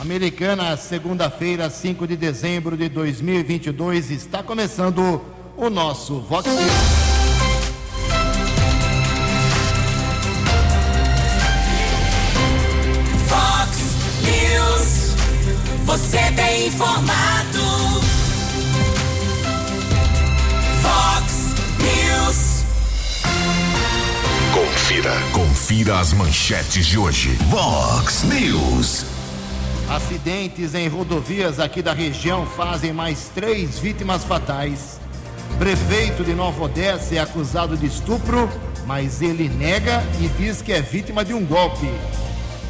Americana, segunda-feira, 5 de dezembro de 2022, está começando o nosso Vox News. Vox News. Você tem informado. Vox News. Confira. Confira as manchetes de hoje. Vox News. Acidentes em rodovias aqui da região fazem mais três vítimas fatais. Prefeito de Nova Odessa é acusado de estupro, mas ele nega e diz que é vítima de um golpe.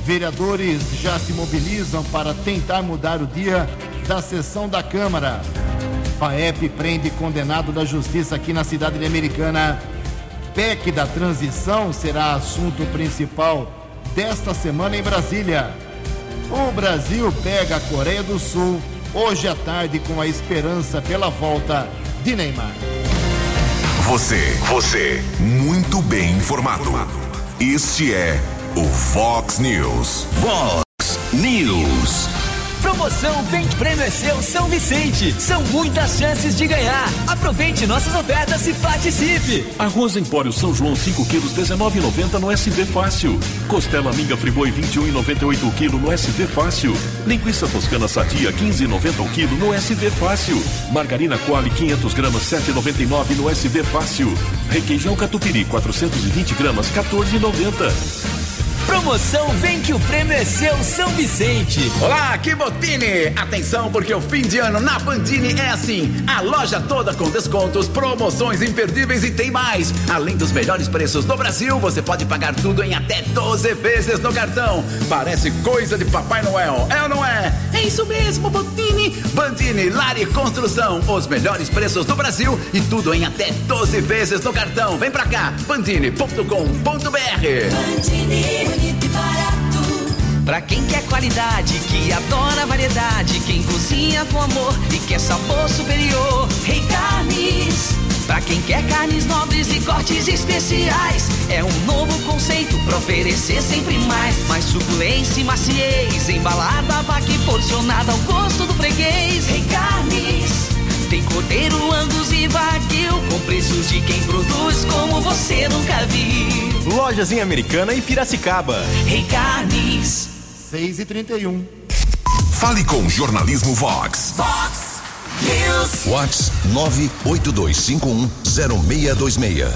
Vereadores já se mobilizam para tentar mudar o dia da sessão da Câmara. FAEP prende condenado da justiça aqui na cidade de Americana. PEC da transição será assunto principal desta semana em Brasília. O Brasil pega a Coreia do Sul hoje à tarde com a esperança pela volta de Neymar. Você, você, muito bem informado. Este é o Fox News. Fox News. Promoção Vem Prêmio é Seu São Vicente. São muitas chances de ganhar. Aproveite nossas ofertas e participe. Arroz Empório São João 5 quilos 19,90 no SV Fácil. Costela Minga Friboi 21,98 o quilo no SV Fácil. Linguiça Toscana Sadia 15,90 o quilo no SV Fácil. Margarina Quali 500 gramas 7,99 no SV Fácil. Requeijão Catupiry 420 gramas 14,90. Promoção Vem que o prêmio é seu São Vicente. Olá, aqui Botini! Atenção, porque o fim de ano na Bandini é assim: a loja toda com descontos, promoções imperdíveis e tem mais. Além dos melhores preços do Brasil, você pode pagar tudo em até 12 vezes no cartão. Parece coisa de Papai Noel, é ou não é? É isso mesmo, Botini! Bandini, Lari Construção, os melhores preços do Brasil e tudo em até 12 vezes no cartão. Vem pra cá, bandini.com.br. e barato. Pra quem quer qualidade, que adora variedade, quem cozinha com amor e quer sabor superior. Rei Carnes. Pra quem quer carnes nobres e cortes especiais, é um novo conceito pra oferecer sempre mais. Mais suculência e maciez, embalada, vaca e porcionada ao gosto do freguês. Rei Carnes. Tem cordeiro, angus e wagyu com preços de quem produz como você nunca viu. Lojas em Americana e Piracicaba. Rei Carnes. 6 e 31 Fale com o Jornalismo Vox. Vox News. Whats 982510626.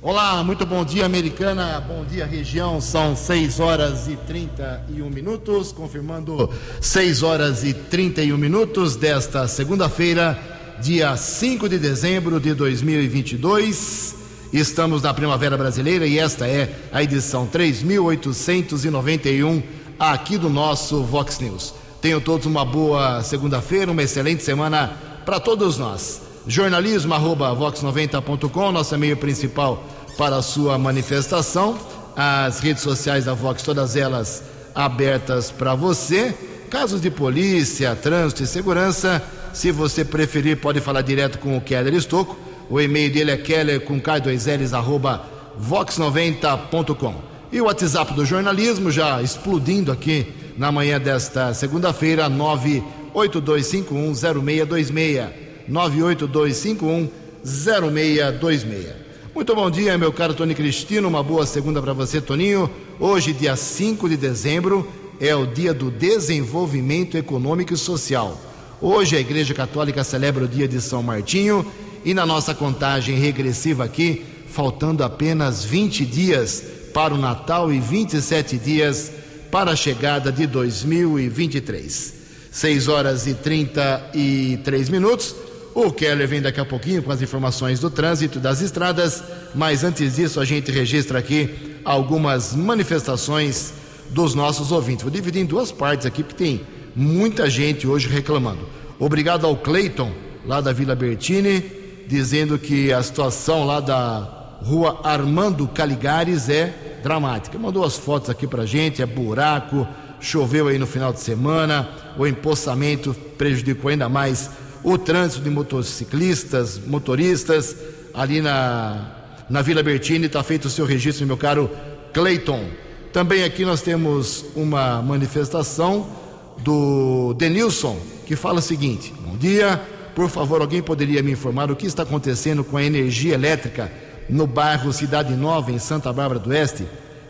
Olá, muito bom dia, Americana. Bom dia, região. São 6 horas e 31 minutos, confirmando 6 horas e 31 minutos desta segunda-feira, dia 5 de dezembro de 2022. Estamos na Primavera Brasileira e esta é a edição 3891 aqui do nosso Vox News. Tenham todos uma boa segunda-feira, uma excelente semana para todos nós. Jornalismo arroba vox90.com, nosso e-mail principal para a sua manifestação. As redes sociais da Vox, todas elas abertas para você. Casos de polícia, trânsito e segurança, se você preferir, pode falar direto com o Keller Estocco. O e-mail dele é keller com k2ls arroba vox90.com. E o WhatsApp do jornalismo já explodindo aqui na manhã desta segunda-feira, 982510626. 982510626. Muito bom dia, meu caro Tony Cristino. Uma boa segunda para você, Toninho. Hoje, dia 5 de dezembro, é o dia do desenvolvimento econômico e social. Hoje a Igreja Católica celebra o dia de São Martinho e na nossa contagem regressiva aqui, faltando apenas 20 dias para o Natal e 27 dias para a chegada de 2023. 6 horas e 33 minutos. O Keller vem daqui a pouquinho com as informações do trânsito das estradas, mas antes disso a gente registra aqui algumas manifestações dos nossos ouvintes. Vou dividir em duas partes aqui, porque tem muita gente hoje reclamando. Obrigado ao Cleiton, lá da Vila Bertini, dizendo que a situação lá da rua Armando Caligares é dramática. Mandou as fotos aqui pra gente, é buraco, choveu aí no final de semana, o empoçamento prejudicou ainda mais o trânsito de motociclistas, motoristas, ali na, na Vila Bertini, está feito o seu registro, meu caro Cleiton. Também aqui nós temos uma manifestação, do Denilson, que fala o seguinte: Bom dia, por favor, alguém poderia me informar o que está acontecendo com a energia elétrica no bairro Cidade Nova, em Santa Bárbara do Oeste?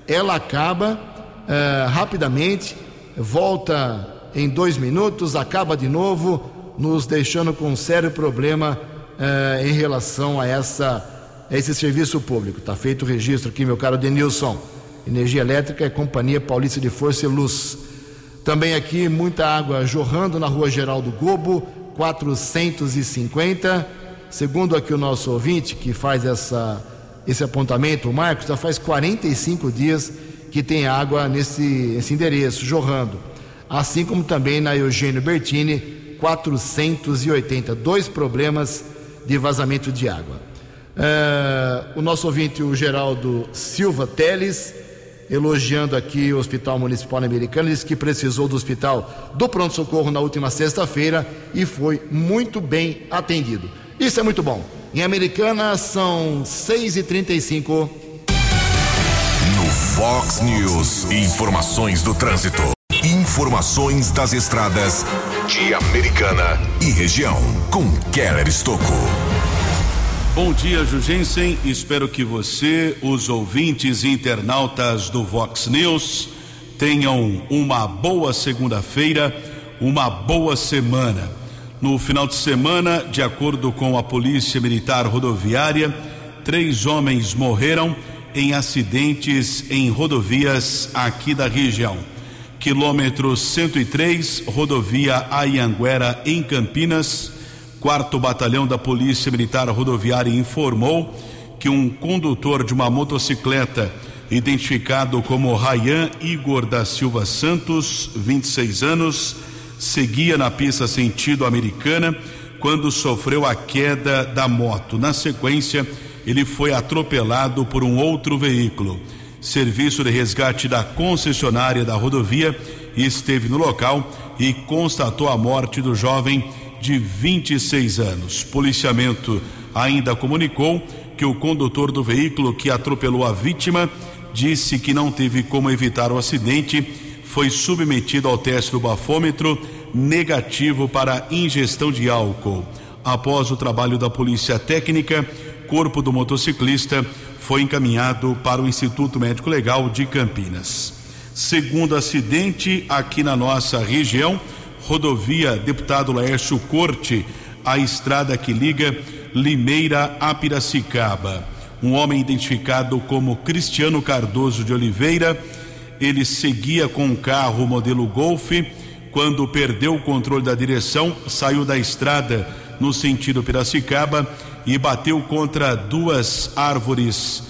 Ela acaba eh, rapidamente, volta em dois minutos, acaba de novo, nos deixando com um sério problema eh, em relação a, essa, a esse serviço público. Está feito o registro aqui, meu caro Denilson. Energia Elétrica é Companhia Paulista de Força e Luz. Também aqui muita água jorrando na rua Geraldo Gobo, 450. Segundo aqui o nosso ouvinte que faz essa, esse apontamento, o Marcos, já faz 45 dias que tem água nesse esse endereço, jorrando. Assim como também na Eugênio Bertini, 480. Dois problemas de vazamento de água. É, o nosso ouvinte, o Geraldo Silva Teles, elogiando aqui o Hospital Municipal Americano, disse que precisou do hospital do pronto-socorro na última sexta-feira e foi muito bem atendido. Isso é muito bom. Em Americana são 6h35. No Fox News, informações do trânsito. Informações das estradas de Americana e região. Com Keller Estocco. Bom dia, Jugensen. Espero que você, os ouvintes e internautas do Vox News, tenham uma boa segunda-feira, uma boa semana. No final de semana, de acordo com a Polícia Militar Rodoviária, três homens morreram em acidentes em rodovias aqui da região. Quilômetro 103, rodovia Ayanguera, em Campinas. Quarto Batalhão da Polícia Militar Rodoviária informou que um condutor de uma motocicleta, identificado como Rayan Igor da Silva Santos, 26 anos, seguia na pista sentido americana quando sofreu a queda da moto. Na sequência, ele foi atropelado por um outro veículo. Serviço de resgate da concessionária da rodovia esteve no local e constatou a morte do jovem de 26 anos. Policiamento ainda comunicou que o condutor do veículo que atropelou a vítima disse que não teve como evitar o acidente, foi submetido ao teste do bafômetro negativo para ingestão de álcool. Após o trabalho da polícia técnica, corpo do motociclista foi encaminhado para o Instituto Médico Legal de Campinas. Segundo acidente aqui na nossa região, rodovia Deputado Laércio Corte, a estrada que liga Limeira a Piracicaba. Um homem identificado como Cristiano Cardoso de Oliveira, ele seguia com um carro modelo Golf, quando perdeu o controle da direção, saiu da estrada no sentido Piracicaba e bateu contra duas árvores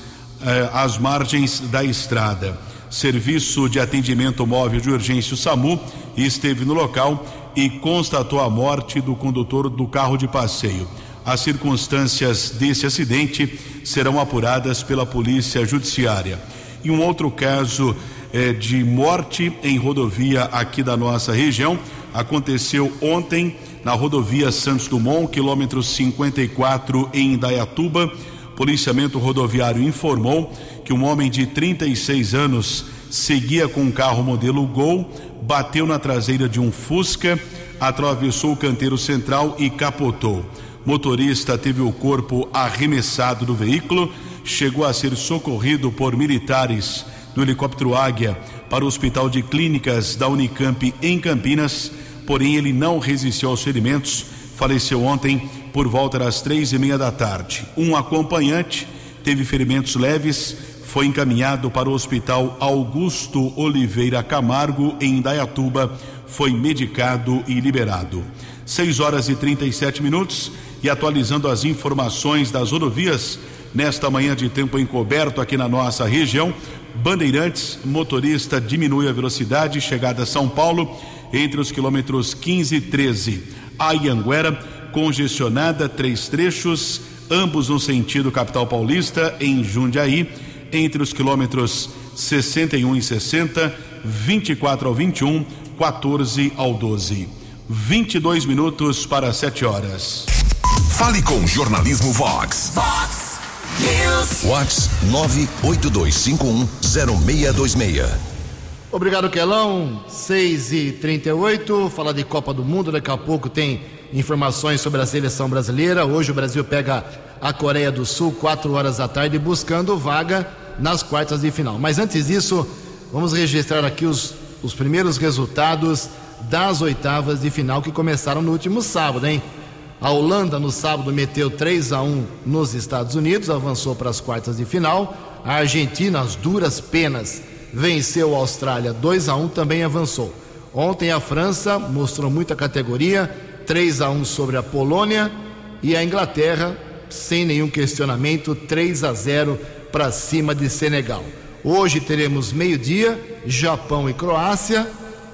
eh, às margens da estrada. Serviço de atendimento móvel de urgência o SAMU esteve no local e constatou a morte do condutor do carro de passeio. As circunstâncias desse acidente serão apuradas pela Polícia Judiciária. E um outro caso eh, de morte em rodovia aqui da nossa região aconteceu ontem na rodovia Santos Dumont, quilômetro 54 em Indaiatuba. Policiamento rodoviário informou que um homem de 36 anos seguia com um carro modelo Gol, bateu na traseira de um Fusca, atravessou o canteiro central e capotou. Motorista teve o corpo arremessado do veículo, chegou a ser socorrido por militares do helicóptero Águia para o Hospital de Clínicas da Unicamp em Campinas porém ele não resistiu aos ferimentos, faleceu ontem por volta das três e meia da tarde. Um acompanhante teve ferimentos leves, foi encaminhado para o Hospital Augusto Oliveira Camargo, em Indaiatuba, foi medicado e liberado. 6 horas e 37 minutos e atualizando as informações das rodovias nesta manhã de tempo encoberto aqui na nossa região. Bandeirantes, motorista diminui a velocidade, chegada a São Paulo entre os quilômetros 15 e 13. A Ianguera, congestionada, três trechos, ambos no sentido capital paulista, em Jundiaí, entre os quilômetros 61 e 60, 24 ao 21, 14 ao 12. 22 minutos para 7 horas. Fale com Jornalismo Vox. Vox News. Vox 982510626. Obrigado, Quelão. 6 e 38 Falar de Copa do Mundo. Daqui a pouco tem informações sobre a seleção brasileira. Hoje o Brasil pega a Coreia do Sul, 4 horas da tarde, buscando vaga nas quartas de final. Mas antes disso, vamos registrar aqui os, os primeiros resultados das oitavas de final que começaram no último sábado, hein? A Holanda no sábado meteu 3 a 1 nos Estados Unidos, avançou para as quartas de final. A Argentina, as duras penas, venceu a Austrália 2 a 1, também avançou. Ontem a França mostrou muita categoria, 3 a 1 sobre a Polônia e a Inglaterra, sem nenhum questionamento, 3 a 0 para cima de Senegal. Hoje teremos meio-dia, Japão e Croácia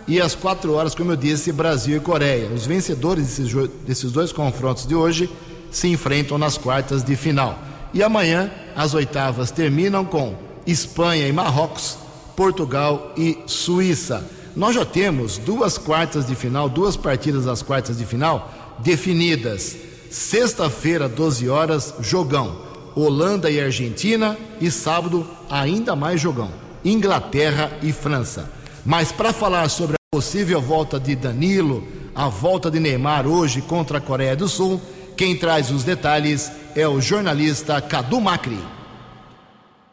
e às quatro horas, como eu disse, Brasil e Coreia. Os vencedores desses, desses dois confrontos de hoje se enfrentam nas quartas de final. E amanhã as oitavas terminam com Espanha e Marrocos, Portugal e Suíça. Nós já temos duas quartas de final, duas partidas das quartas de final definidas. Sexta-feira, 12 horas, jogão. Holanda e Argentina e sábado ainda mais jogão. Inglaterra e França. Mas para falar sobre possível volta de Danilo, a volta de Neymar hoje contra a Coreia do Sul. Quem traz os detalhes é o jornalista Cadu Macri.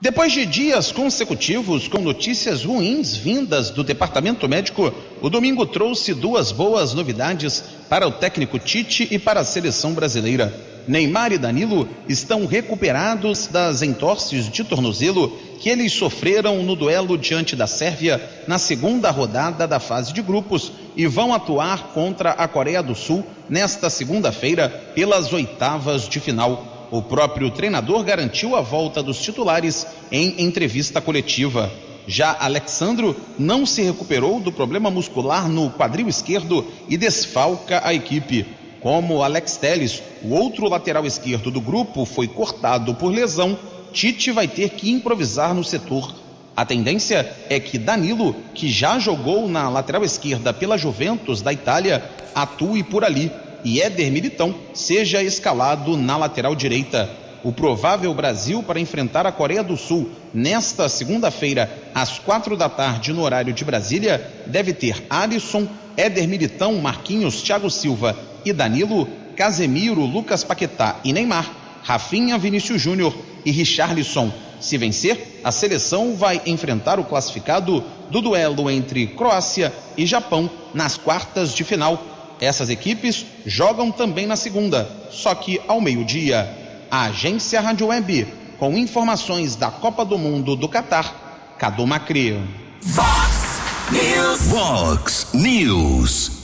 Depois de dias consecutivos com notícias ruins vindas do departamento médico, o domingo trouxe duas boas novidades para o técnico Tite e para a seleção brasileira. Neymar e Danilo estão recuperados das entorses de tornozelo que eles sofreram no duelo diante da Sérvia na segunda rodada da fase de grupos e vão atuar contra a Coreia do Sul nesta segunda-feira pelas oitavas de final. O próprio treinador garantiu a volta dos titulares em entrevista coletiva. Já Alexandro não se recuperou do problema muscular no quadril esquerdo e desfalca a equipe. Como Alex Teles, o outro lateral esquerdo do grupo, foi cortado por lesão, Tite vai ter que improvisar no setor. A tendência é que Danilo, que já jogou na lateral esquerda pela Juventus da Itália, atue por ali e Éder Militão seja escalado na lateral direita. O provável Brasil para enfrentar a Coreia do Sul nesta segunda-feira, às quatro da tarde, no horário de Brasília, deve ter Alisson, Éder Militão, Marquinhos, Thiago Silva e Danilo, Casemiro, Lucas Paquetá e Neymar, Rafinha, Vinícius Júnior e Richarlison. Se vencer, a seleção vai enfrentar o classificado do duelo entre Croácia e Japão nas quartas de final. Essas equipes jogam também na segunda, só que ao meio-dia. A agência Rádio Web, com informações da Copa do Mundo do Catar, Cadu Macri. Fox News. Vox News.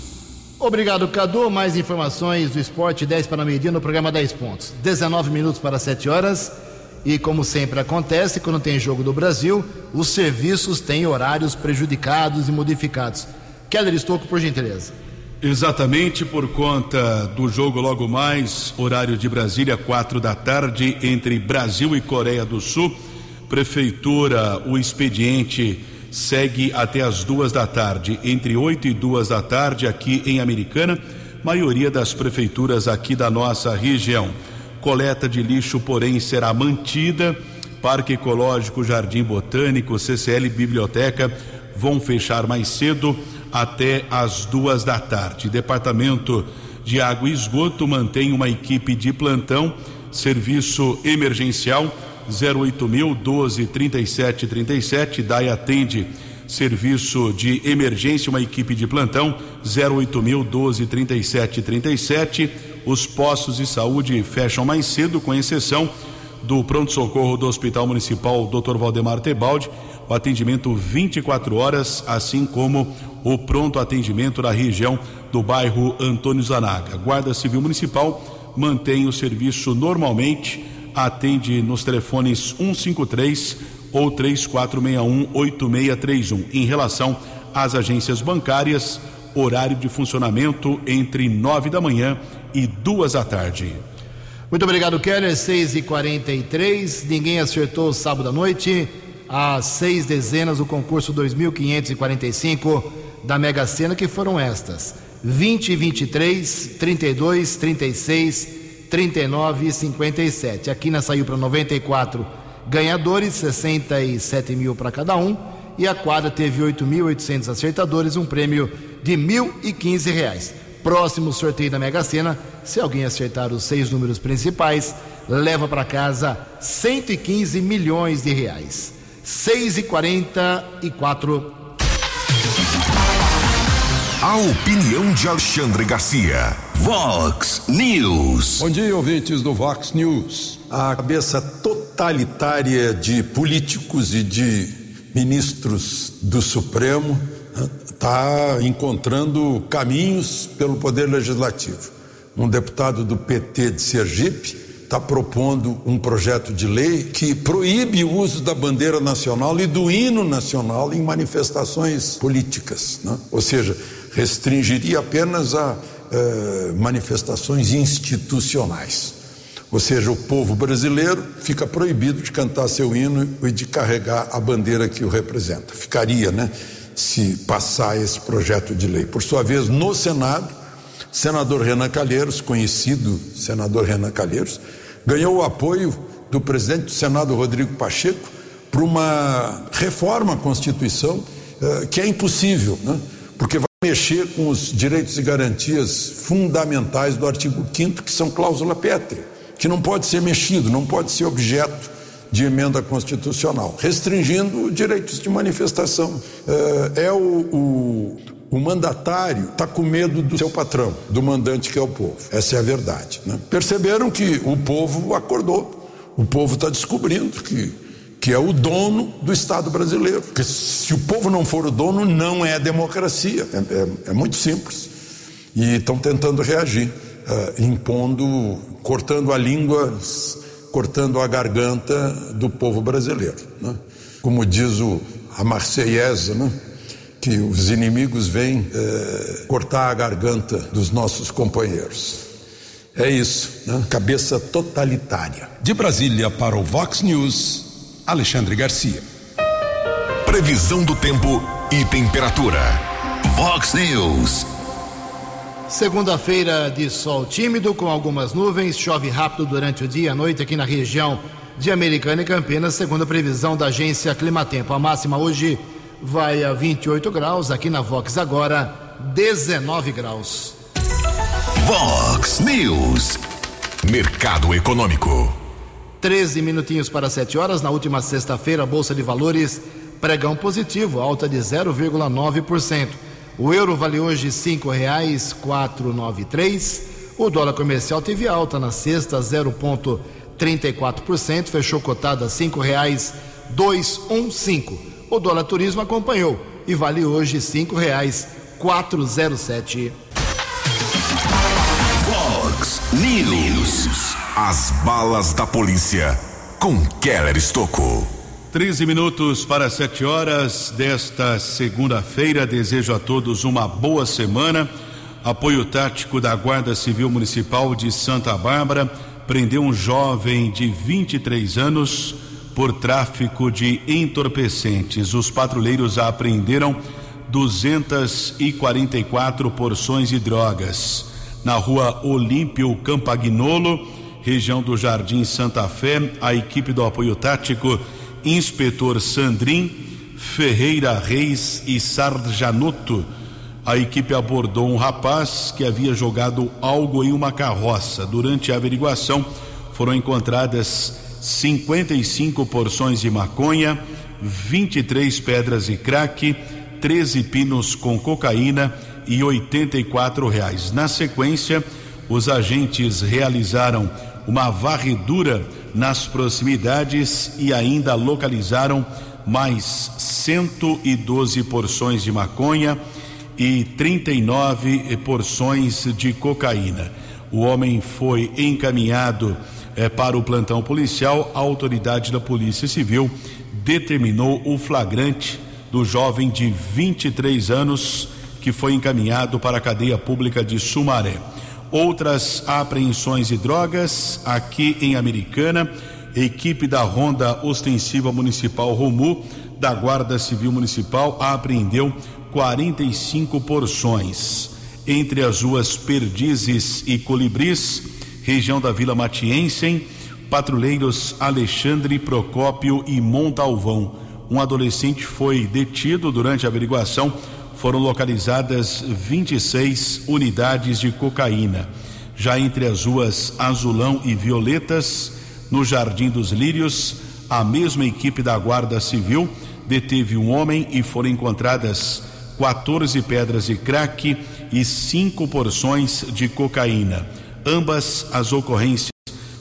Obrigado, Cadu. Mais informações do esporte 10 para meio-dia no programa 10 pontos. 19 minutos para 7 horas. E como sempre acontece, quando tem jogo do Brasil, os serviços têm horários prejudicados e modificados. Keller Estocco, por gentileza. Exatamente por conta do jogo logo mais, horário de Brasília, quatro da tarde, entre Brasil e Coreia do Sul. Prefeitura, o expediente segue até as duas da tarde, entre oito e duas da tarde, aqui em Americana, maioria das prefeituras aqui da nossa região. Coleta de lixo, porém, será mantida. Parque Ecológico, Jardim Botânico, CCL Biblioteca vão fechar mais cedo até as duas da tarde. Departamento de Água e Esgoto mantém uma equipe de plantão, serviço emergencial 08000 12 37 37. DAI atende serviço de emergência, uma equipe de plantão 08000 12 37 37. Os postos de saúde fecham mais cedo, com exceção do pronto-socorro do Hospital Municipal Dr. Valdemar Tebaldi, o atendimento 24 horas, assim como o pronto atendimento na região do bairro Antônio Zanaga. Guarda Civil Municipal mantém o serviço normalmente, atende nos telefones 153 ou 3461 8631. Em relação às agências bancárias, horário de funcionamento entre nove da manhã e duas da tarde. Muito obrigado, Keller. 6 e 43 Ninguém acertou sábado à noite. As seis dezenas do concurso 2545 da Mega Sena, que foram estas: 20, 23, 32, 36, 39 e 57. A quina saiu para 94 ganhadores, 67 mil para cada um. e a quadra teve 8.800 acertadores, um prêmio de 1.015 reais. Próximo sorteio da Mega Sena, se alguém acertar os seis números principais, leva para casa 115 milhões de reais. 6 e 44 A opinião de Alexandre Garcia. Vox News. Bom dia, ouvintes do Vox News. A cabeça totalitária de políticos e de ministros do Supremo está encontrando caminhos pelo Poder Legislativo. Um deputado do PT de Sergipe está propondo um projeto de lei que proíbe o uso da bandeira nacional e do hino nacional em manifestações políticas. Né? Ou seja, restringiria apenas a eh, manifestações institucionais. Ou seja, o povo brasileiro fica proibido de cantar seu hino e de carregar a bandeira que o representa. Ficaria, né? Se passar esse projeto de lei. Por sua vez, no Senado, senador Renan Calheiros, conhecido senador Renan Calheiros, ganhou o apoio do presidente do Senado, Rodrigo Pacheco, para uma reforma à Constituição eh, que é impossível, né? porque vai mexer com os direitos e garantias fundamentais do artigo 5 que são cláusula pétrea, que não pode ser mexido, não pode ser objeto de emenda constitucional, restringindo direitos de manifestação. Eh, é o, o, o mandatário está com medo do seu patrão, do mandante que é o povo. Essa é a verdade. Né? Perceberam que o povo acordou. O povo está descobrindo que, que é o dono do Estado brasileiro. Porque se o povo não for o dono, não é democracia. É, é, é muito simples. E estão tentando reagir, uh, impondo, cortando a língua, cortando a garganta do povo brasileiro. Né? Como diz o, a Marseillaise, né? que os inimigos vêm é, cortar a garganta dos nossos companheiros. É isso, né? cabeça totalitária. De Brasília para o Vox News, Alexandre Garcia. Previsão do tempo e temperatura. Vox News. Segunda-feira de sol tímido com algumas nuvens, chove rápido durante o dia e a noite aqui na região de Americana e Campinas, segundo a previsão da agência Climatempo. A máxima hoje vai a 28 graus, aqui na Vox agora 19 graus. Vox News. Mercado Econômico. 13 minutinhos para 7 horas. Na última sexta-feira, a Bolsa de Valores pregão positivo, alta de 0,9%. O euro vale hoje R$ 5,493. O dólar comercial teve alta na sexta, 0,34%, fechou cotada R$ 5,215. O dólar turismo acompanhou e vale hoje R$ 5,407. As balas da polícia com Keller Estocou. 13 minutos para 7 horas desta segunda-feira. Desejo a todos uma boa semana. Apoio tático da Guarda Civil Municipal de Santa Bárbara prendeu um jovem de 23 anos por tráfico de entorpecentes. Os patrulheiros apreenderam 244 porções de drogas na rua Olímpio Campagnolo, região do Jardim Santa Fé. A equipe do apoio tático, inspetor Sandrin, Ferreira Reis e Sarjanoto. A equipe abordou um rapaz que havia jogado algo em uma carroça. Durante a averiguação, foram encontradas 55 porções de maconha, 23 pedras de crack, 13 pinos com cocaína e 84 reais. Na sequência, os agentes realizaram uma varredura nas proximidades e ainda localizaram mais 112 porções de maconha e 39 porções de cocaína. O homem foi encaminhado é, para o plantão policial, a autoridade da Polícia Civil determinou o flagrante do jovem de 23 anos que foi encaminhado para a cadeia pública de Sumaré. Outras apreensões de drogas aqui em Americana, equipe da Ronda Ostensiva Municipal Romu da Guarda Civil Municipal apreendeu 45 porções. Entre as ruas Perdizes e Colibris, região da Vila Matiense, patrulheiros Alexandre Procópio e Montalvão um adolescente foi detido durante a averiguação. Foram localizadas 26 unidades de cocaína. Já entre as ruas Azulão e Violetas, no Jardim dos Lírios, a mesma equipe da Guarda Civil deteve um homem e foram encontradas 14 pedras de crack e cinco porções de cocaína. Ambas as ocorrências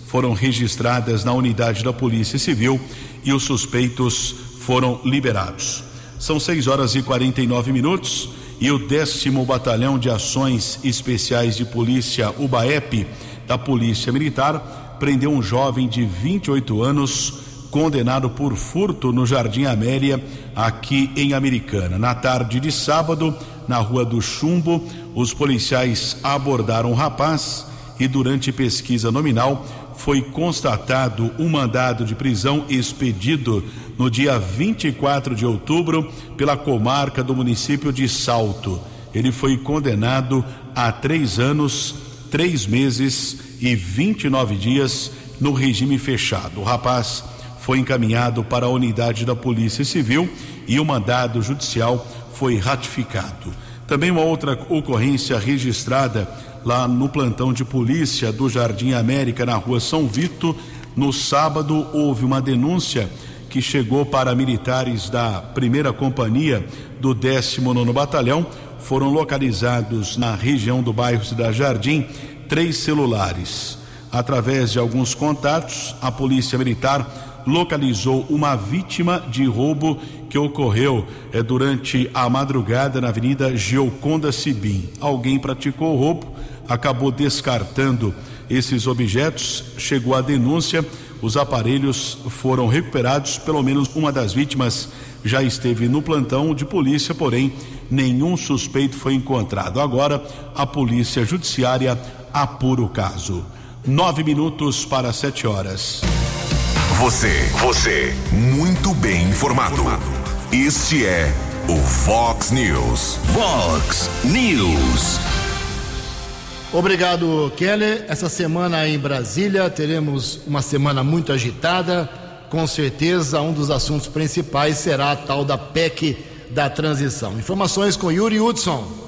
foram registradas na unidade da Polícia Civil e os suspeitos foram liberados. São 6 horas e 49 minutos e o décimo Batalhão de Ações Especiais de Polícia, UBAEP, da Polícia Militar, prendeu um jovem de 28 anos condenado por furto no Jardim Amélia, aqui em Americana. Na tarde de sábado, na Rua do Chumbo, os policiais abordaram o rapaz e, durante pesquisa nominal, foi constatado um mandado de prisão expedido no dia 24 de outubro pela comarca do município de Salto. Ele foi condenado a três anos, três meses e 29 dias no regime fechado. O rapaz foi encaminhado para a unidade da Polícia Civil e o mandado judicial foi ratificado. Também uma outra ocorrência registrada lá no plantão de polícia do Jardim América, na rua São Vito. No sábado, houve uma denúncia que chegou para militares da primeira companhia do 19 Batalhão. Foram localizados na região do bairro Cidade Jardim três celulares. Através de alguns contatos, a Polícia Militar localizou uma vítima de roubo que ocorreu é, durante a madrugada na Avenida Gioconda Sibim. Alguém praticou o roubo, acabou descartando esses objetos, chegou a denúncia, os aparelhos foram recuperados, pelo menos uma das vítimas já esteve no plantão de polícia, porém nenhum suspeito foi encontrado. Agora a polícia judiciária apura o caso. Nove minutos para sete horas. Você, você, muito bem informado. Este é o Fox News. Fox News. Obrigado, Keller. Essa semana em Brasília teremos uma semana muito agitada. Com certeza, um dos assuntos principais será a tal da PEC da transição. Informações com Yuri Hudson.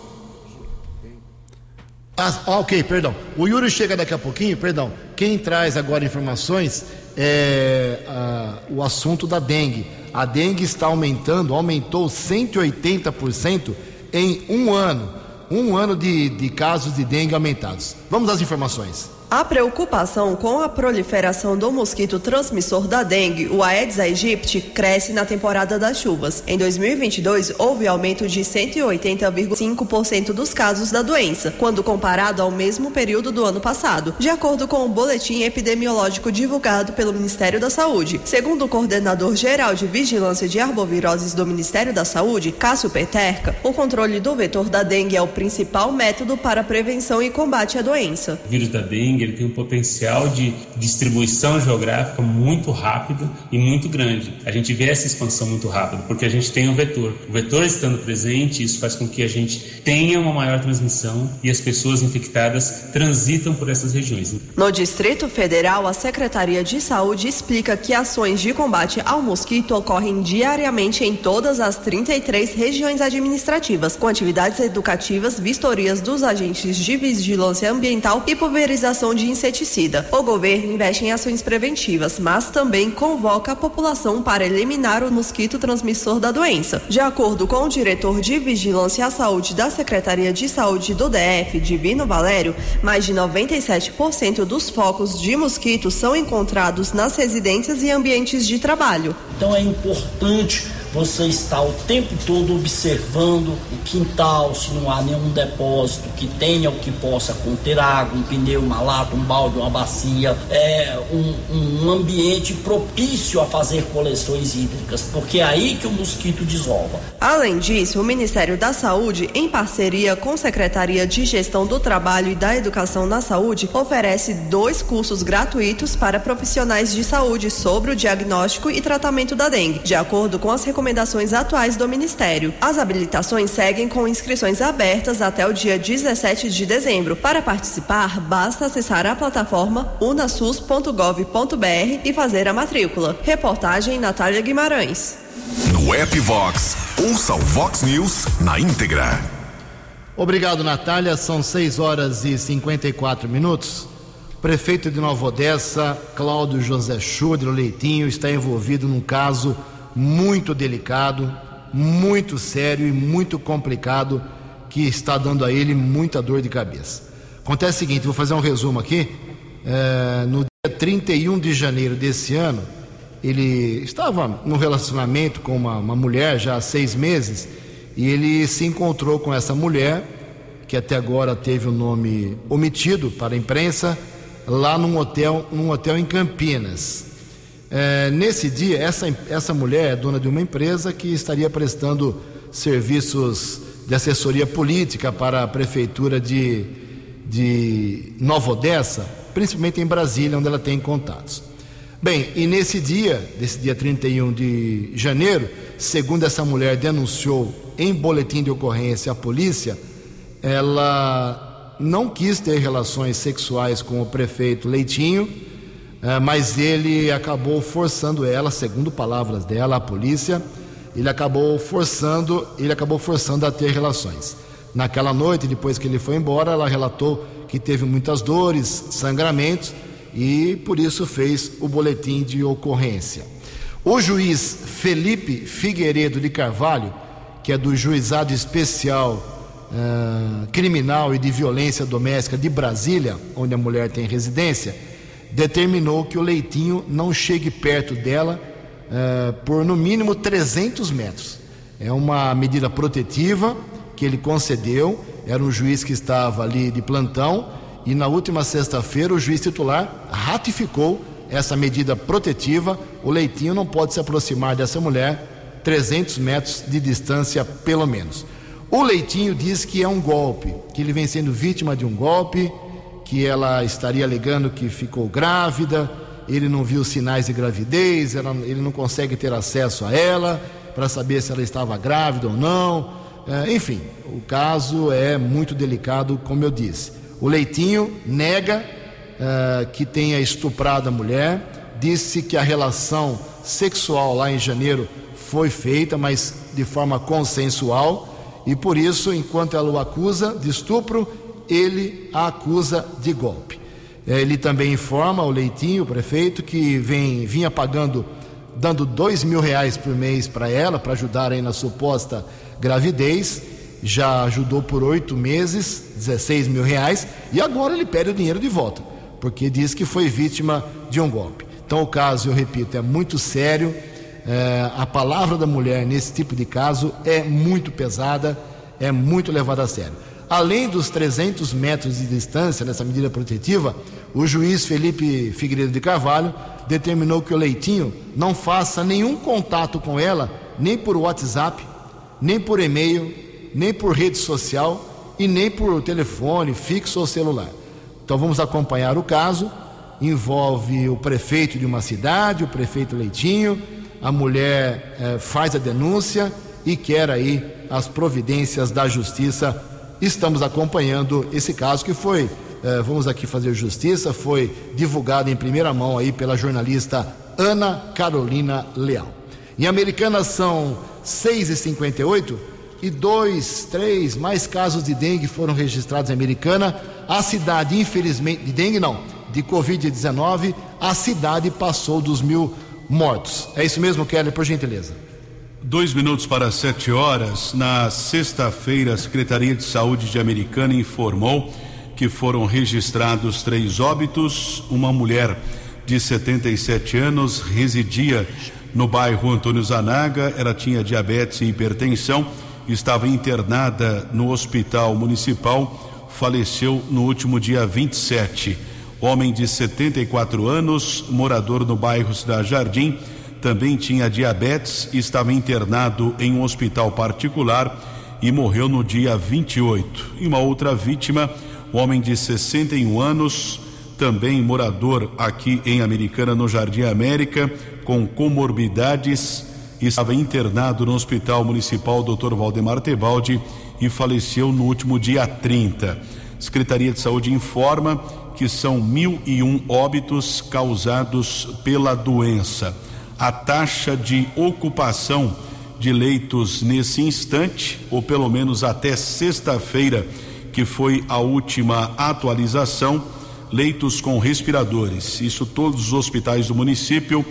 Ah, ok, perdão. O Yuri chega daqui a pouquinho, perdão. Quem traz agora informações é, a, o assunto da dengue. A dengue está aumentando, aumentou 180% em um ano. Um ano de, de casos de dengue aumentados. Vamos às informações. A preocupação com a proliferação do mosquito transmissor da dengue, o Aedes aegypti, cresce na temporada das chuvas. Em 2022, houve aumento de 180,5% dos casos da doença, quando comparado ao mesmo período do ano passado, de acordo com o boletim epidemiológico divulgado pelo Ministério da Saúde. Segundo o coordenador geral de vigilância de arboviroses do Ministério da Saúde, Cássio Peterca, o controle do vetor da dengue é o principal método para prevenção e combate à doença. O vírus da dengue ele tem um potencial de distribuição geográfica muito rápido e muito grande. A gente vê essa expansão muito rápido porque a gente tem o vetor. O vetor estando presente, isso faz com que a gente tenha uma maior transmissão e as pessoas infectadas transitam por essas regiões. No Distrito Federal, a Secretaria de Saúde explica que ações de combate ao mosquito ocorrem diariamente em todas as 33 regiões administrativas, com atividades educativas, vistorias dos agentes de vigilância ambiental e pulverização de inseticida. O governo investe em ações preventivas, mas também convoca a população para eliminar o mosquito transmissor da doença. De acordo com o diretor de Vigilância à Saúde da Secretaria de Saúde do DF, Divino Valério, mais de 97% dos focos de mosquito são encontrados nas residências e ambientes de trabalho. Então é importante você está o tempo todo observando o quintal, se não há nenhum depósito que tenha o que possa conter água, um pneu, uma lata, um balde, uma bacia, é um, um ambiente propício a fazer coleções hídricas, porque é aí que o mosquito desova. Além disso, o Ministério da Saúde, em parceria com a Secretaria de Gestão do Trabalho e da Educação na Saúde, oferece dois cursos gratuitos para profissionais de saúde sobre o diagnóstico e tratamento da dengue, de acordo com as recomendações recomendações atuais do Ministério. As habilitações seguem com inscrições abertas até o dia 17 de dezembro. Para participar, basta acessar a plataforma unasus.gov.br e fazer a matrícula. Reportagem Natália Guimarães. No app Vox, ouça o Vox News na íntegra. Obrigado, Natália. São 6 horas e 54 minutos. Prefeito de Nova Odessa, Cláudio José Schudro Leitinho, está envolvido num caso muito delicado, muito sério e muito complicado que está dando a ele muita dor de cabeça. Acontece o seguinte: vou fazer um resumo aqui. É, no dia 31 de janeiro desse ano, ele estava num relacionamento com uma, uma mulher já há seis meses e ele se encontrou com essa mulher, que até agora teve o nome omitido para a imprensa, lá num hotel, num hotel em Campinas. É, nesse dia, essa, essa mulher é dona de uma empresa que estaria prestando serviços de assessoria política para a prefeitura de, de Nova Odessa, principalmente em Brasília, onde ela tem contatos. Bem, e nesse dia, desse dia 31 de janeiro, segundo essa mulher denunciou em boletim de ocorrência à polícia, ela não quis ter relações sexuais com o prefeito Leitinho, mas ele acabou forçando ela, segundo palavras dela, a polícia, ele acabou forçando, ele acabou forçando a ter relações. Naquela noite, depois que ele foi embora, ela relatou que teve muitas dores, sangramentos e por isso fez o boletim de ocorrência. O juiz Felipe Figueiredo de Carvalho, que é do Juizado Especial uh, Criminal e de Violência Doméstica de Brasília, onde a mulher tem residência, determinou que o leitinho não chegue perto dela uh, por no mínimo 300 metros. É uma medida protetiva que ele concedeu. Era um juiz que estava ali de plantão e na última sexta-feira o juiz titular ratificou essa medida protetiva. O leitinho não pode se aproximar dessa mulher 300 metros de distância, pelo menos. O leitinho diz que é um golpe, que ele vem sendo vítima de um golpe, que ela estaria alegando que ficou grávida, ele não viu sinais de gravidez, ela, ele não consegue ter acesso a ela para saber se ela estava grávida ou não. É, enfim, o caso é muito delicado, como eu disse. O Leitinho nega uh, que tenha estuprado a mulher, disse que a relação sexual lá em janeiro foi feita, mas de forma consensual, e por isso, enquanto ela o acusa de estupro, ele a acusa de golpe. Eh, ele também informa o Leitinho, o prefeito, que vem, vinha pagando, dando dois mil reais por mês para ela, para ajudar aí na suposta gravidez, já ajudou por oito meses, 16 mil reais, e agora ele pede o dinheiro de volta, porque diz que foi vítima de um golpe. Então o caso, eu repito, é muito sério. É, a palavra da mulher nesse tipo de caso é muito pesada, é muito levada a sério. Além dos 300 metros de distância nessa medida protetiva, o juiz Felipe Figueiredo de Carvalho determinou que o Leitinho não faça nenhum contato com ela, nem por WhatsApp, nem por e-mail, nem por rede social e nem por telefone fixo ou celular. Então vamos acompanhar o caso. Envolve o prefeito de uma cidade, o prefeito Leitinho. A mulher eh, faz a denúncia e quer aí as providências da justiça. Estamos acompanhando esse caso que foi, eh, vamos aqui fazer justiça, foi divulgado em primeira mão aí pela jornalista Ana Carolina Leal. Em Americana são 6h58 e dois, três, mais casos de dengue foram registrados em Americana. A cidade, infelizmente, de dengue não, de Covid-19, a cidade passou dos mil mortos. É isso mesmo, Kelly, por gentileza. Dois minutos para sete horas. Na sexta-feira, a Secretaria de Saúde de Americana informou que foram registrados três óbitos. Uma mulher de 77 anos residia no bairro Antônio Zanaga, ela tinha diabetes e hipertensão estava internada no hospital municipal, faleceu no último dia 27. Homem de 74 anos, morador no bairro Cidade Jardim, também tinha diabetes estava internado em um hospital particular e morreu no dia 28. E uma outra vítima, homem de 61 anos, também morador aqui em Americana, no Jardim América, com comorbidades estava internado no Hospital Municipal Dr. Valdemar Tebaldi e faleceu no último dia 30. Secretaria de Saúde informa que são mil e um óbitos causados pela doença. A taxa de ocupação de leitos nesse instante, ou pelo menos até sexta-feira, que foi a última atualização, leitos com respiradores. Isso todos os hospitais do município,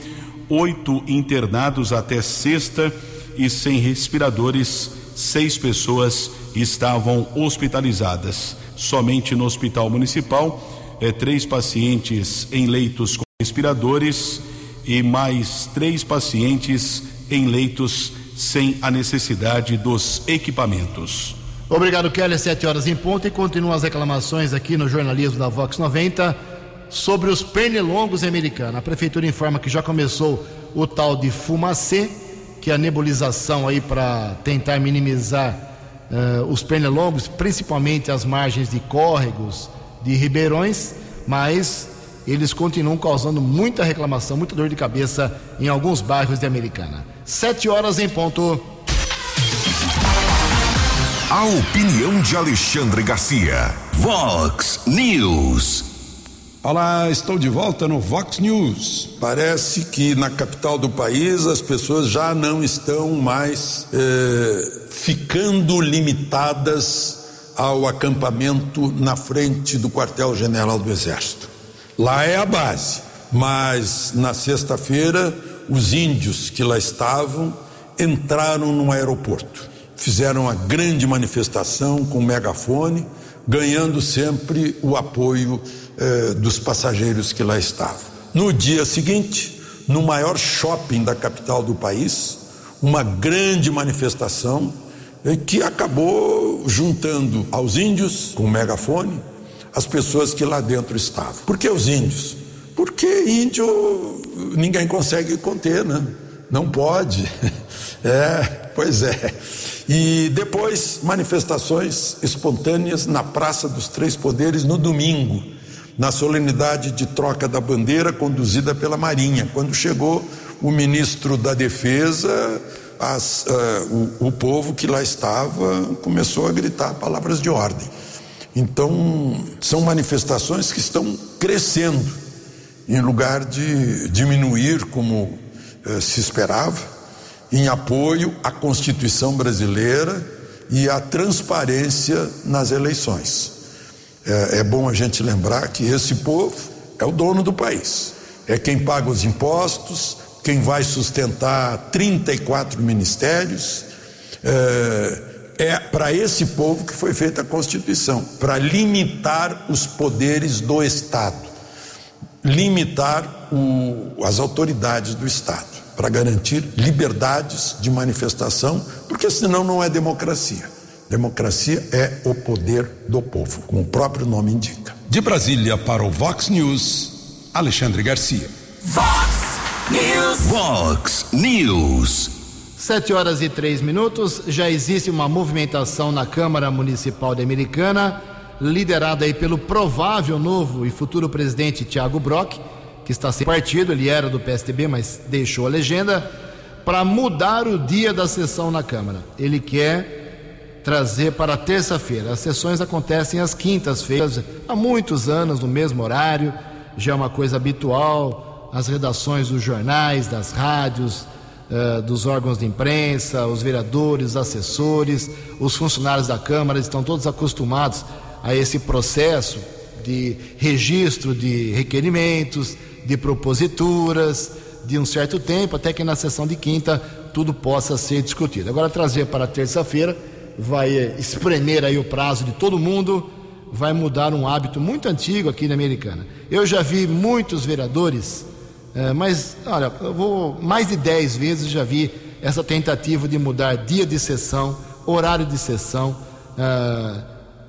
oito internados até sexta e sem respiradores, seis pessoas estavam hospitalizadas. Somente no hospital municipal, é, três pacientes em leitos com respiradores e mais três pacientes em leitos sem a necessidade dos equipamentos. Obrigado, Kelly. Sete horas em ponto e continuam as reclamações aqui no jornalismo da Vox 90 sobre os pernilongos americanos. A prefeitura informa que já começou o tal de fumacê, que é a nebulização aí para tentar minimizar uh, os pernilongos, principalmente as margens de córregos, de ribeirões, mas eles continuam causando muita reclamação, muita dor de cabeça em alguns bairros de Americana. Sete horas em ponto. A opinião de Alexandre Garcia. Vox News. Olá, estou de volta no Vox News. Parece que na capital do país as pessoas já não estão mais eh, ficando limitadas ao acampamento na frente do quartel-general do Exército. Lá é a base, mas na sexta-feira os índios que lá estavam entraram no aeroporto. Fizeram uma grande manifestação com megafone, ganhando sempre o apoio eh, dos passageiros que lá estavam. No dia seguinte, no maior shopping da capital do país, uma grande manifestação eh, que acabou juntando aos índios com megafone as pessoas que lá dentro estavam. Por que os índios? Porque índio ninguém consegue conter, né? Não pode. É, pois é. E depois, manifestações espontâneas na Praça dos Três Poderes no domingo, na solenidade de troca da bandeira conduzida pela Marinha. Quando chegou o ministro da Defesa, as, uh, o, o povo que lá estava começou a gritar palavras de ordem. Então, são manifestações que estão crescendo, em lugar de diminuir como eh, se esperava, em apoio à Constituição brasileira e à transparência nas eleições. É, é bom a gente lembrar que esse povo é o dono do país, é quem paga os impostos, quem vai sustentar 34 ministérios. É, é para esse povo que foi feita a Constituição para limitar os poderes do Estado, limitar o, as autoridades do Estado, para garantir liberdades de manifestação, porque senão não é democracia. Democracia é o poder do povo, como o próprio nome indica. De Brasília para o Vox News, Alexandre Garcia. Vox News. Vox News. Sete horas e três minutos. Já existe uma movimentação na Câmara Municipal de Americana, liderada aí pelo provável novo e futuro presidente Tiago Brock, que está sem partido, ele era do PSDB, mas deixou a legenda, para mudar o dia da sessão na Câmara. Ele quer trazer para terça-feira. As sessões acontecem às quintas-feiras, há muitos anos, no mesmo horário, já é uma coisa habitual. As redações dos jornais, das rádios, uh, dos órgãos de imprensa, os vereadores, os assessores, os funcionários da Câmara estão todos acostumados a esse processo de registro de requerimentos, de proposituras, de um certo tempo, até que na sessão de quinta tudo possa ser discutido. Agora trazer para terça-feira vai espremer aí o prazo de todo mundo, vai mudar um hábito muito antigo aqui na Americana. Eu já vi muitos vereadores é, mas, olha, eu vou mais de 10 vezes já vi essa tentativa de mudar dia de sessão, horário de sessão, é,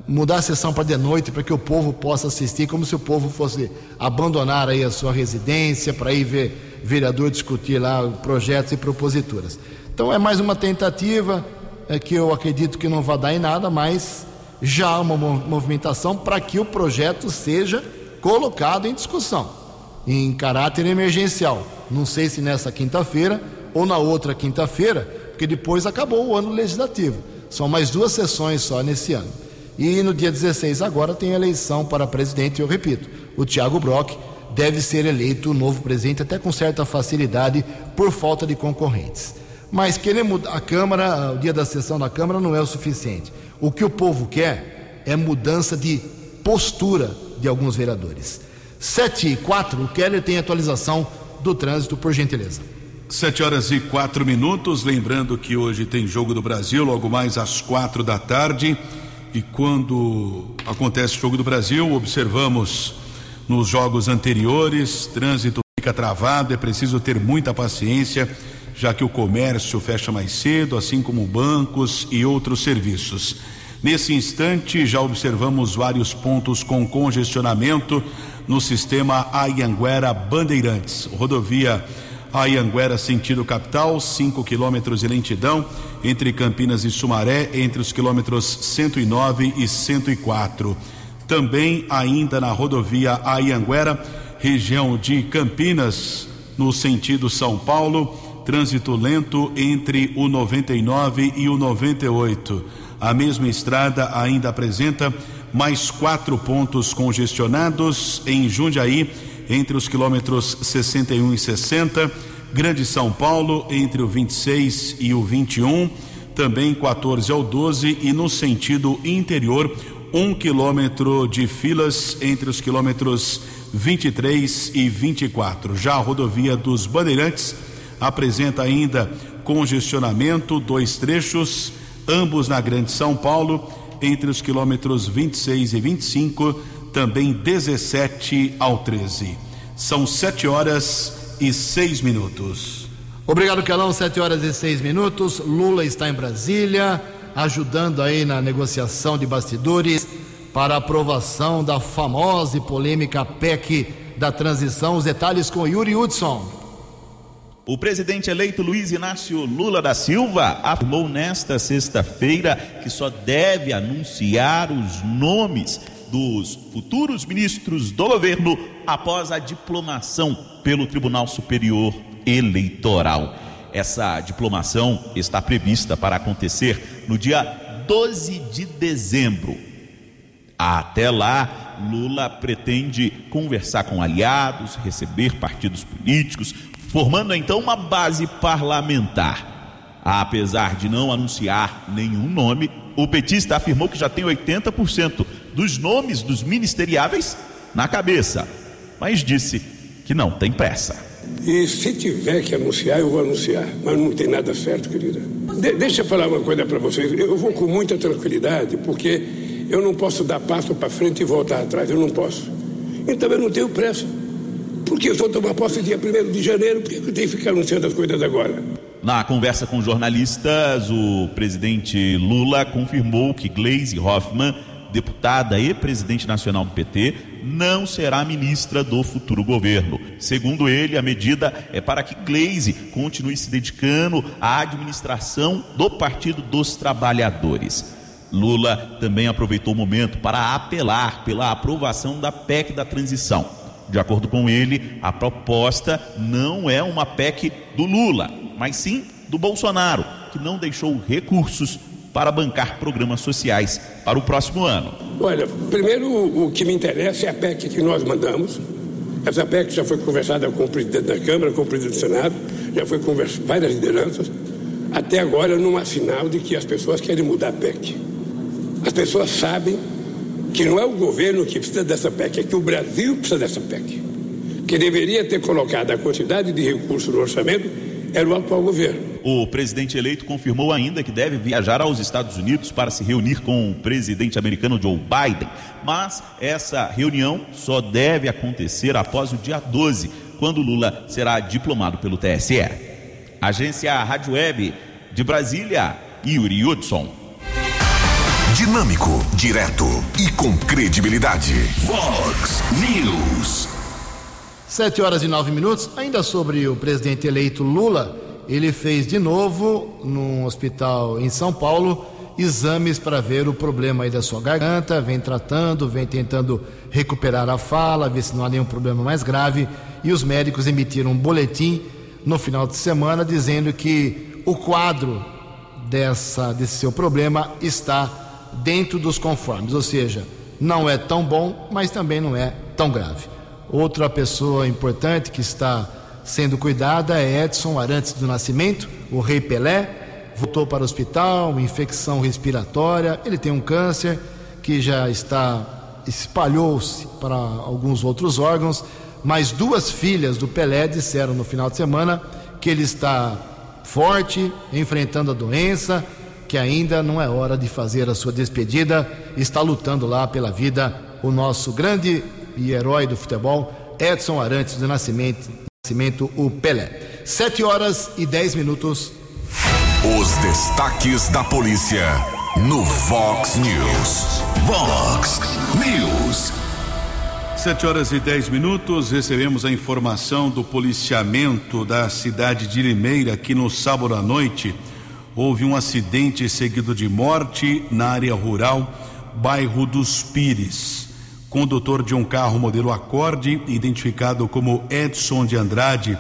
mudar a sessão para de noite para que o povo possa assistir, como se o povo fosse abandonar aí a sua residência para ir ver vereador discutir lá projetos e proposituras. Então é mais uma tentativa é, que eu acredito que não vai dar em nada, mas já há uma movimentação para que o projeto seja colocado em discussão em caráter emergencial. Não sei se nessa quinta-feira ou na outra quinta-feira, porque depois acabou o ano legislativo. São mais duas sessões só nesse ano. E no dia 16 agora tem eleição para presidente, eu repito, o Tiago Brock deve ser eleito o novo presidente até com certa facilidade por falta de concorrentes. Mas querer mudar a Câmara, o dia da sessão da Câmara não é o suficiente. O que o povo quer é mudança de postura de alguns vereadores. 7 e 4, o Keller tem atualização do trânsito, por gentileza. 7 horas e quatro minutos. Lembrando que hoje tem Jogo do Brasil, logo mais às quatro da tarde. E quando acontece o Jogo do Brasil, observamos nos jogos anteriores, trânsito fica travado, é preciso ter muita paciência, já que o comércio fecha mais cedo, assim como bancos e outros serviços. Nesse instante, já observamos vários pontos com congestionamento no sistema Ayanguera Bandeirantes, rodovia a Ianguera, sentido capital, 5 quilômetros de lentidão entre Campinas e Sumaré, entre os quilômetros 109 e 104. Também ainda na rodovia Ianguera, região de Campinas, no sentido São Paulo, trânsito lento entre o 99 e o 98. A mesma estrada ainda apresenta mais quatro pontos congestionados em Jundiaí entre os quilômetros 61 e 60, Grande São Paulo entre o 26 e o 21, também 14 ao 12 e no sentido interior um quilômetro de filas entre os quilômetros 23 e 24. Já a rodovia dos Bandeirantes apresenta ainda congestionamento, dois trechos, ambos na Grande São Paulo, entre os quilômetros 26 e 25 também 17 ao 13. São 7 horas e 6 minutos. Obrigado, Calão. 7 horas e 6 minutos. Lula está em Brasília, ajudando aí na negociação de bastidores para aprovação da famosa e polêmica PEC da transição. Os detalhes com Yuri Hudson. O presidente eleito Luiz Inácio Lula da Silva afirmou nesta sexta-feira que só deve anunciar os nomes dos futuros ministros do governo após a diplomação pelo Tribunal Superior Eleitoral. Essa diplomação está prevista para acontecer no dia 12 de dezembro. Até lá, Lula pretende conversar com aliados, receber partidos políticos, formando então uma base parlamentar. Apesar de não anunciar nenhum nome, o petista afirmou que já tem 80% dos nomes dos ministeriáveis na cabeça, mas disse que não tem pressa. E se tiver que anunciar, eu vou anunciar, mas não tem nada certo, querida. De deixa eu falar uma coisa para vocês. Eu vou com muita tranquilidade, porque eu não posso dar passo para frente e voltar atrás, eu não posso. Então eu não tenho pressa. Porque eu vou tomar posse dia 1 de janeiro, porque eu tenho que ficar anunciando as coisas agora. Na conversa com jornalistas, o presidente Lula confirmou que Gleisi Hoffmann deputada e presidente nacional do PT, não será ministra do futuro governo. Segundo ele, a medida é para que Gleisi continue se dedicando à administração do Partido dos Trabalhadores. Lula também aproveitou o momento para apelar pela aprovação da PEC da transição. De acordo com ele, a proposta não é uma PEC do Lula, mas sim do Bolsonaro, que não deixou recursos para bancar programas sociais para o próximo ano? Olha, primeiro o que me interessa é a PEC que nós mandamos. Essa PEC já foi conversada com o presidente da Câmara, com o presidente do Senado, já foi conversada várias lideranças. Até agora não há sinal de que as pessoas querem mudar a PEC. As pessoas sabem que não é o governo que precisa dessa PEC, é que o Brasil precisa dessa PEC. Que deveria ter colocado a quantidade de recursos no orçamento era o atual governo. O presidente eleito confirmou ainda que deve viajar aos Estados Unidos para se reunir com o presidente americano Joe Biden, mas essa reunião só deve acontecer após o dia 12, quando Lula será diplomado pelo TSE. Agência Rádio Web de Brasília, Yuri Hudson. Dinâmico, direto e com credibilidade. Fox News. Sete horas e nove minutos. Ainda sobre o presidente eleito Lula, ele fez de novo num hospital em São Paulo exames para ver o problema aí da sua garganta, vem tratando, vem tentando recuperar a fala, ver se não há nenhum problema mais grave, e os médicos emitiram um boletim no final de semana dizendo que o quadro dessa desse seu problema está dentro dos conformes, ou seja, não é tão bom, mas também não é tão grave. Outra pessoa importante que está sendo cuidada é Edson Arantes do Nascimento, o Rei Pelé, voltou para o hospital, infecção respiratória, ele tem um câncer que já está espalhou-se para alguns outros órgãos, mas duas filhas do Pelé disseram no final de semana que ele está forte, enfrentando a doença, que ainda não é hora de fazer a sua despedida, está lutando lá pela vida o nosso grande e herói do futebol, Edson Arantes do Nascimento, Nascimento o Pelé. Sete horas e dez minutos. Os destaques da polícia no Vox News. Vox News. Sete horas e dez minutos, recebemos a informação do policiamento da cidade de Limeira que no sábado à noite houve um acidente seguido de morte na área rural, bairro dos Pires. Condutor de um carro modelo Acorde, identificado como Edson de Andrade,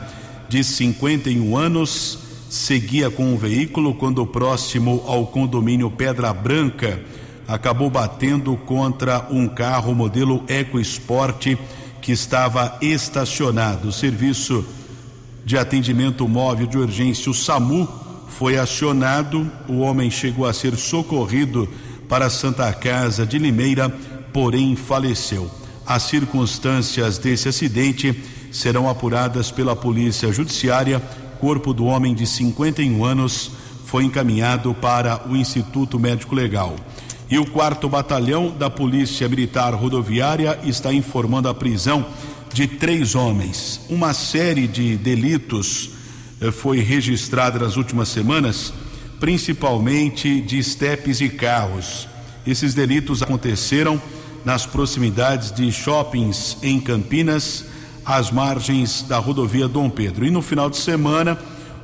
de 51 anos, seguia com o veículo quando próximo ao condomínio Pedra Branca, acabou batendo contra um carro modelo EcoSport que estava estacionado. O serviço de atendimento móvel de urgência, o SAMU, foi acionado. O homem chegou a ser socorrido para a Santa Casa de Limeira, porém faleceu. As circunstâncias desse acidente serão apuradas pela Polícia Judiciária corpo do homem de 51 anos foi encaminhado para o Instituto Médico Legal. E o quarto batalhão da Polícia Militar Rodoviária está informando a prisão de três homens. Uma série de delitos foi registrada nas últimas semanas, principalmente de estepes e carros. Esses delitos aconteceram nas proximidades de shoppings em Campinas às margens da rodovia Dom Pedro. E no final de semana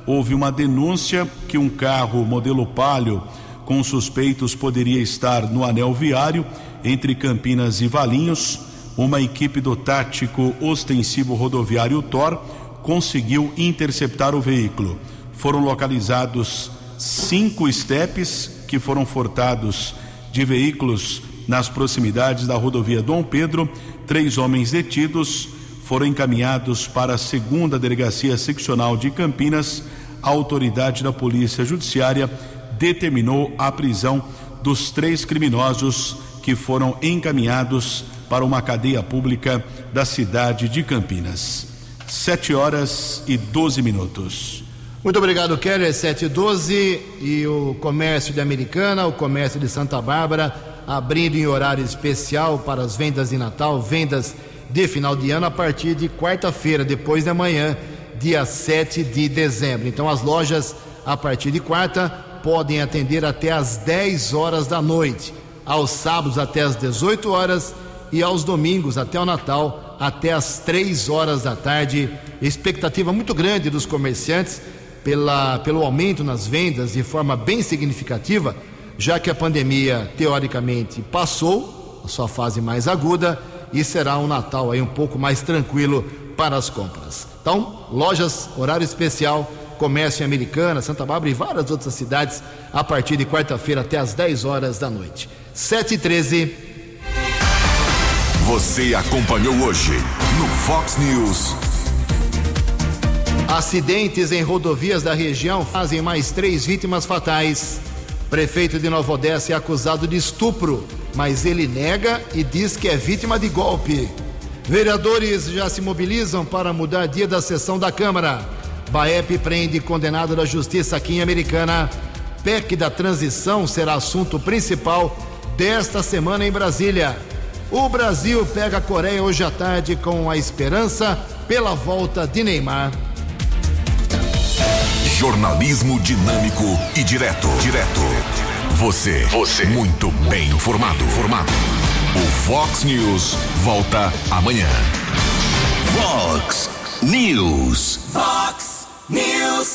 houve uma denúncia que um carro modelo Palio com suspeitos poderia estar no anel viário entre Campinas e Valinhos. Uma equipe do tático ostensivo rodoviário Tor conseguiu interceptar o veículo. Foram localizados cinco estepes que foram furtados de veículos nas proximidades da rodovia Dom Pedro. Três homens detidos foram encaminhados para a segunda delegacia seccional de Campinas. A autoridade da Polícia Judiciária determinou a prisão dos três criminosos que foram encaminhados para uma cadeia pública da cidade de Campinas. Sete horas e doze minutos. Muito obrigado, Keller. E doze e o comércio de Americana, o comércio de Santa Bárbara, abrindo em horário especial para as vendas de Natal, vendas de final de ano a partir de quarta-feira, depois de amanhã, dia 7 de dezembro. Então as lojas a partir de quarta podem atender até às 10 horas da noite, aos sábados até às 18 horas e aos domingos até o Natal até às 3 horas da tarde. Expectativa muito grande dos comerciantes pela, pelo aumento nas vendas de forma bem significativa, já que a pandemia teoricamente passou, a sua fase mais aguda e será um Natal aí um pouco mais tranquilo para as compras. Então, lojas, horário especial, comércio em Americana, Santa Bárbara e várias outras cidades a partir de quarta-feira até às 10 horas da noite. 7 e 13. Você acompanhou hoje no Fox News. Acidentes em rodovias da região fazem mais três vítimas fatais. Prefeito de Nova Odessa é acusado de estupro mas ele nega e diz que é vítima de golpe. Vereadores já se mobilizam para mudar dia da sessão da Câmara. Baep prende condenado da Justiça aqui em Americana. PEC da transição será assunto principal desta semana em Brasília. O Brasil pega a Coreia hoje à tarde com a esperança pela volta de Neymar. Jornalismo dinâmico e direto. Direto. Você. Você. Muito bem informado. Formado. O Fox News volta amanhã. Fox News. Fox News.